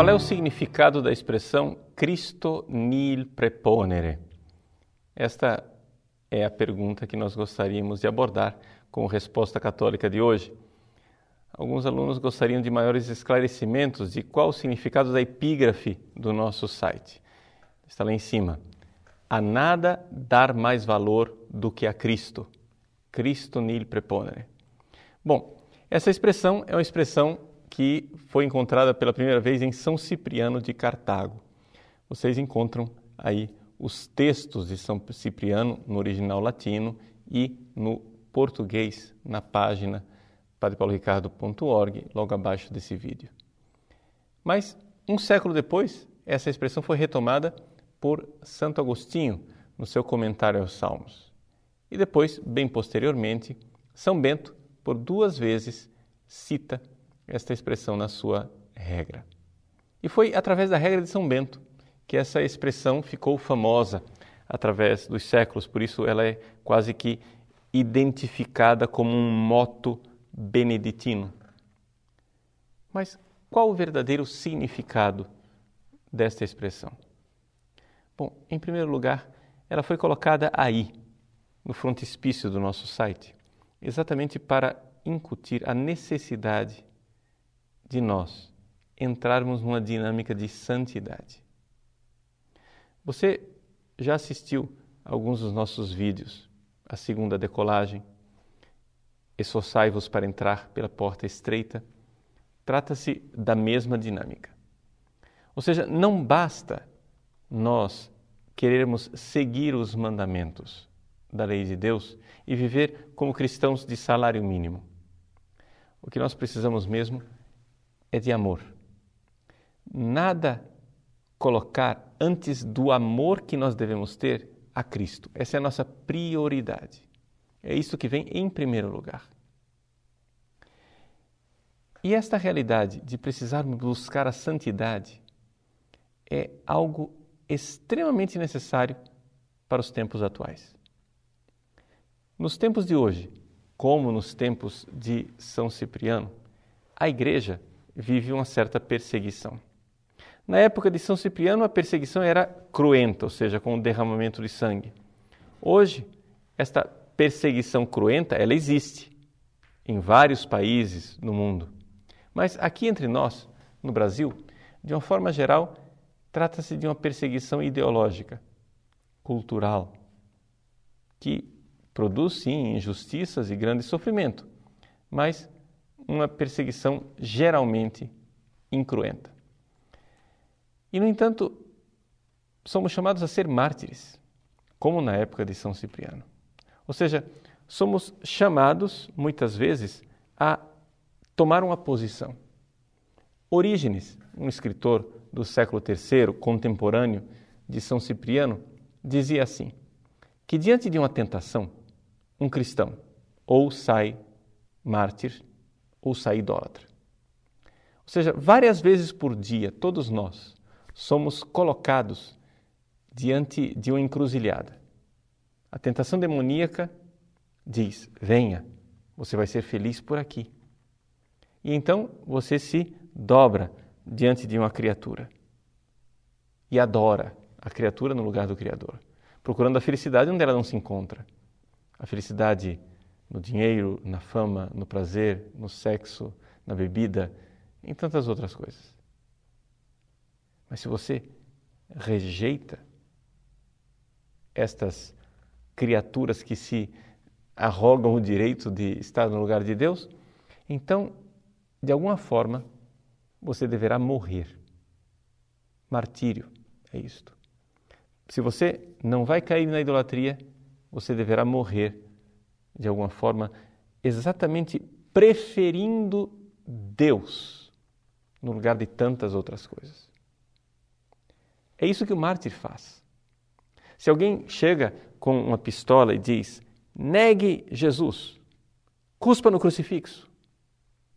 Qual é o significado da expressão Cristo nil preponere? Esta é a pergunta que nós gostaríamos de abordar com a resposta católica de hoje. Alguns alunos gostariam de maiores esclarecimentos de qual o significado da epígrafe do nosso site. Está lá em cima. A nada dar mais valor do que a Cristo. Cristo nil preponere. Bom, essa expressão é uma expressão que foi encontrada pela primeira vez em São Cipriano de Cartago. Vocês encontram aí os textos de São Cipriano no original latino e no português na página padrepauloricardo.org, logo abaixo desse vídeo. Mas um século depois, essa expressão foi retomada por Santo Agostinho no seu comentário aos Salmos. E depois, bem posteriormente, São Bento por duas vezes cita esta expressão na sua regra. E foi através da regra de São Bento que essa expressão ficou famosa através dos séculos, por isso ela é quase que identificada como um moto beneditino. Mas qual o verdadeiro significado desta expressão? Bom, em primeiro lugar, ela foi colocada aí, no frontispício do nosso site exatamente para incutir a necessidade de nós entrarmos numa dinâmica de santidade. Você já assistiu alguns dos nossos vídeos, a segunda decolagem, esforçai-vos para entrar pela porta estreita, trata-se da mesma dinâmica. Ou seja, não basta nós querermos seguir os mandamentos da lei de Deus e viver como cristãos de salário mínimo. O que nós precisamos mesmo é de amor. Nada colocar antes do amor que nós devemos ter a Cristo. Essa é a nossa prioridade. É isso que vem em primeiro lugar. E esta realidade de precisarmos buscar a santidade é algo extremamente necessário para os tempos atuais. Nos tempos de hoje, como nos tempos de São Cipriano, a igreja vive uma certa perseguição. Na época de São Cipriano, a perseguição era cruenta, ou seja, com o derramamento de sangue. Hoje, esta perseguição cruenta, ela existe em vários países no mundo. Mas aqui entre nós, no Brasil, de uma forma geral, trata-se de uma perseguição ideológica, cultural, que produz sim injustiças e grande sofrimento, mas uma perseguição geralmente incruenta. E, no entanto, somos chamados a ser mártires, como na época de São Cipriano. Ou seja, somos chamados, muitas vezes, a tomar uma posição. Orígenes, um escritor do século III, contemporâneo de São Cipriano, dizia assim: que diante de uma tentação, um cristão ou sai mártir ou sai idólatra. Ou seja, várias vezes por dia, todos nós somos colocados diante de uma encruzilhada. A tentação demoníaca diz: venha, você vai ser feliz por aqui. E então você se dobra diante de uma criatura e adora a criatura no lugar do Criador, procurando a felicidade onde ela não se encontra a felicidade no dinheiro, na fama, no prazer, no sexo, na bebida, em tantas outras coisas. Mas se você rejeita estas criaturas que se arrogam o direito de estar no lugar de Deus, então, de alguma forma, você deverá morrer. Martírio é isto. Se você não vai cair na idolatria, você deverá morrer de alguma forma, exatamente preferindo Deus no lugar de tantas outras coisas. É isso que o mártir faz. Se alguém chega com uma pistola e diz: negue Jesus, cuspa no crucifixo,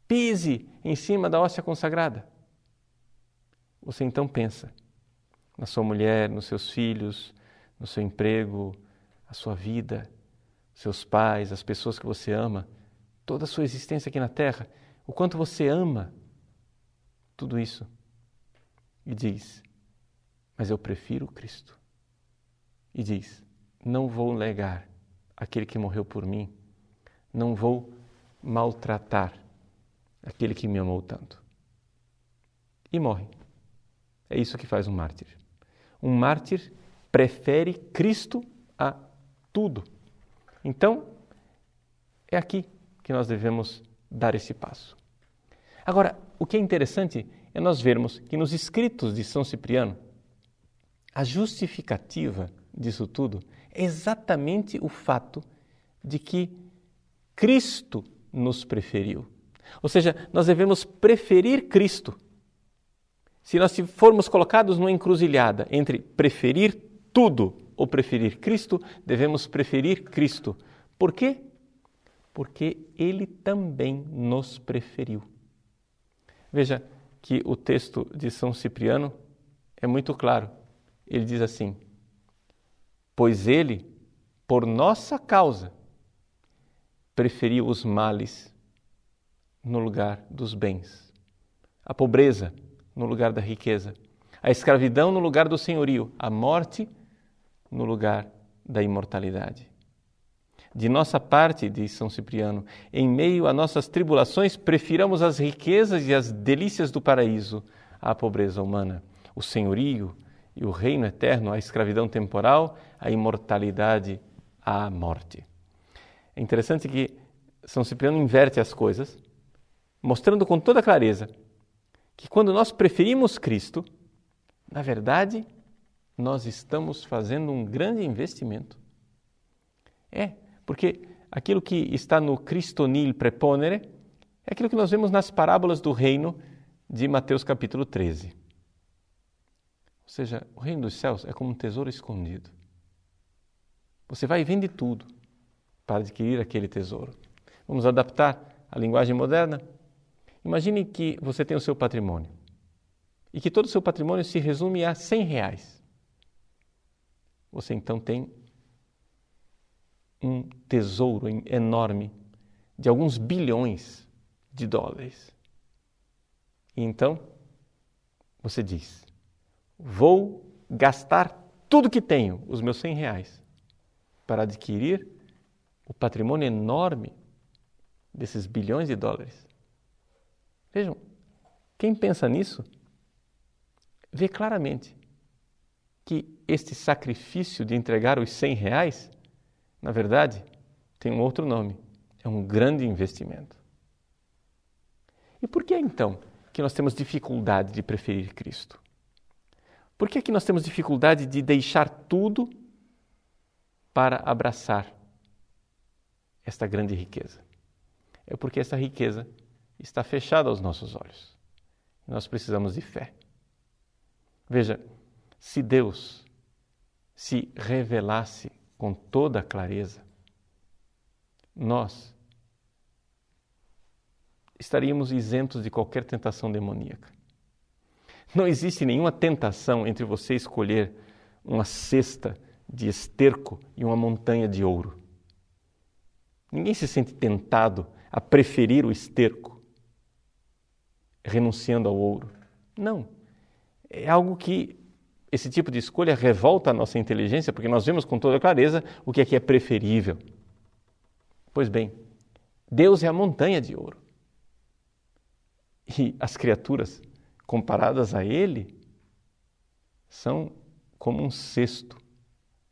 pise em cima da hóstia consagrada, você então pensa na sua mulher, nos seus filhos, no seu emprego, a sua vida, seus pais, as pessoas que você ama, toda a sua existência aqui na Terra, o quanto você ama tudo isso. e diz: Mas eu prefiro Cristo. E diz: Não vou negar aquele que morreu por mim, não vou maltratar aquele que me amou tanto. E morre. É isso que faz um mártir. Um mártir prefere Cristo a tudo. Então, é aqui que nós devemos dar esse passo. Agora, o que é interessante é nós vermos que nos escritos de São Cipriano, a justificativa disso tudo é exatamente o fato de que Cristo nos preferiu. Ou seja, nós devemos preferir Cristo. Se nós formos colocados numa encruzilhada entre preferir tudo ou preferir Cristo, devemos preferir Cristo. Por quê? Porque Ele também nos preferiu. Veja que o texto de São Cipriano é muito claro. Ele diz assim: Pois Ele, por nossa causa, preferiu os males no lugar dos bens, a pobreza no lugar da riqueza, a escravidão no lugar do senhorio, a morte lugar da imortalidade. De nossa parte, diz São Cipriano, em meio a nossas tribulações, prefiramos as riquezas e as delícias do paraíso à pobreza humana, o senhorio e o reino eterno, a escravidão temporal, a imortalidade à morte. É interessante que São Cipriano inverte as coisas, mostrando com toda clareza que quando nós preferimos Cristo, na verdade, nós estamos fazendo um grande investimento. É, porque aquilo que está no Cristo nil preponere é aquilo que nós vemos nas parábolas do reino de Mateus capítulo 13. Ou seja, o reino dos céus é como um tesouro escondido. Você vai e vende tudo para adquirir aquele tesouro. Vamos adaptar a linguagem moderna? Imagine que você tem o seu patrimônio e que todo o seu patrimônio se resume a 100 reais. Você então tem um tesouro enorme de alguns bilhões de dólares. E então você diz: vou gastar tudo que tenho, os meus 100 reais, para adquirir o patrimônio enorme desses bilhões de dólares. Vejam, quem pensa nisso vê claramente que este sacrifício de entregar os 100 reais na verdade, tem um outro nome. É um grande investimento. E por que então que nós temos dificuldade de preferir Cristo? Por que é que nós temos dificuldade de deixar tudo para abraçar esta grande riqueza? É porque essa riqueza está fechada aos nossos olhos. Nós precisamos de fé. Veja, se Deus se revelasse com toda clareza, nós estaríamos isentos de qualquer tentação demoníaca. Não existe nenhuma tentação entre você escolher uma cesta de esterco e uma montanha de ouro. Ninguém se sente tentado a preferir o esterco, renunciando ao ouro. Não. É algo que esse tipo de escolha revolta a nossa inteligência, porque nós vemos com toda clareza o que é que é preferível. Pois bem, Deus é a montanha de ouro. E as criaturas, comparadas a Ele, são como um cesto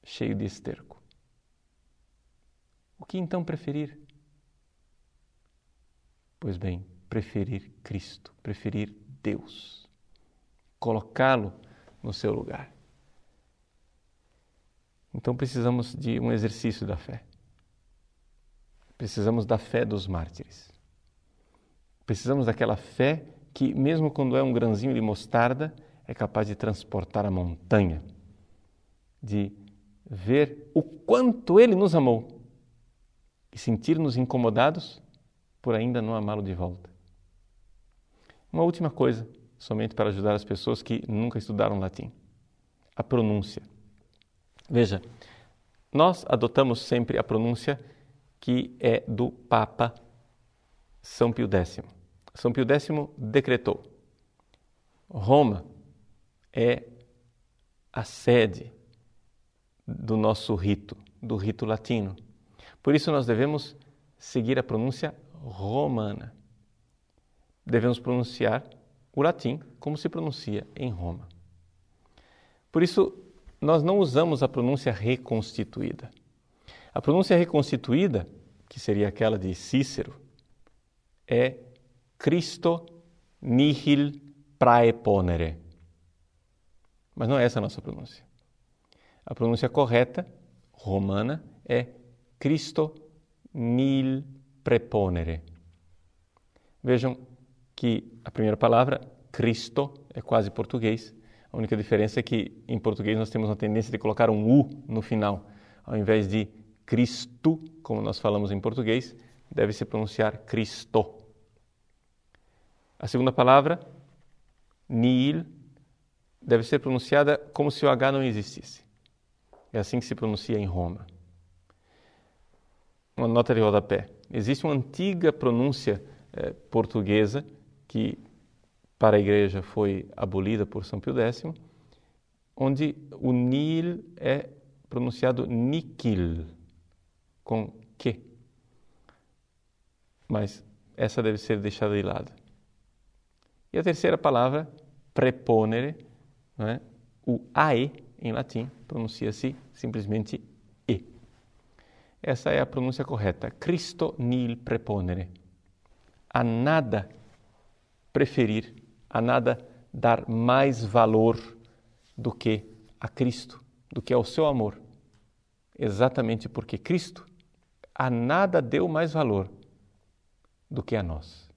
cheio de esterco. O que então preferir? Pois bem, preferir Cristo, preferir Deus, colocá-lo no seu lugar. Então precisamos de um exercício da fé. Precisamos da fé dos mártires. Precisamos daquela fé que, mesmo quando é um grãozinho de mostarda, é capaz de transportar a montanha, de ver o quanto Ele nos amou e sentir-nos incomodados por ainda não amá-lo de volta. Uma última coisa somente para ajudar as pessoas que nunca estudaram latim. A pronúncia. Veja, nós adotamos sempre a pronúncia que é do Papa São Pio X. São Pio X decretou: Roma é a sede do nosso rito, do rito latino. Por isso nós devemos seguir a pronúncia romana. Devemos pronunciar o latim como se pronuncia em Roma. Por isso, nós não usamos a pronúncia reconstituída. A pronúncia reconstituída, que seria aquela de Cícero, é Christo nihil praeponere. Mas não é essa a nossa pronúncia. A pronúncia correta, romana, é Christo nil preponere. Vejam que a primeira palavra, Cristo, é quase português. A única diferença é que em português nós temos uma tendência de colocar um U no final. Ao invés de Cristo, como nós falamos em português, deve se pronunciar Cristo. A segunda palavra, Nil, deve ser pronunciada como se o H não existisse. É assim que se pronuncia em Roma. Uma nota de rodapé. Existe uma antiga pronúncia eh, portuguesa que para a igreja foi abolida por São Pio X, onde o nil é pronunciado niquil, com que. Mas essa deve ser deixada de lado. E a terceira palavra, preponere, é? o ae em latim pronuncia-se simplesmente e. Essa é a pronúncia correta. Cristo nil preponere. A nada preferir, a nada dar mais valor do que a Cristo, do que ao seu amor. Exatamente porque Cristo a nada deu mais valor do que a nós.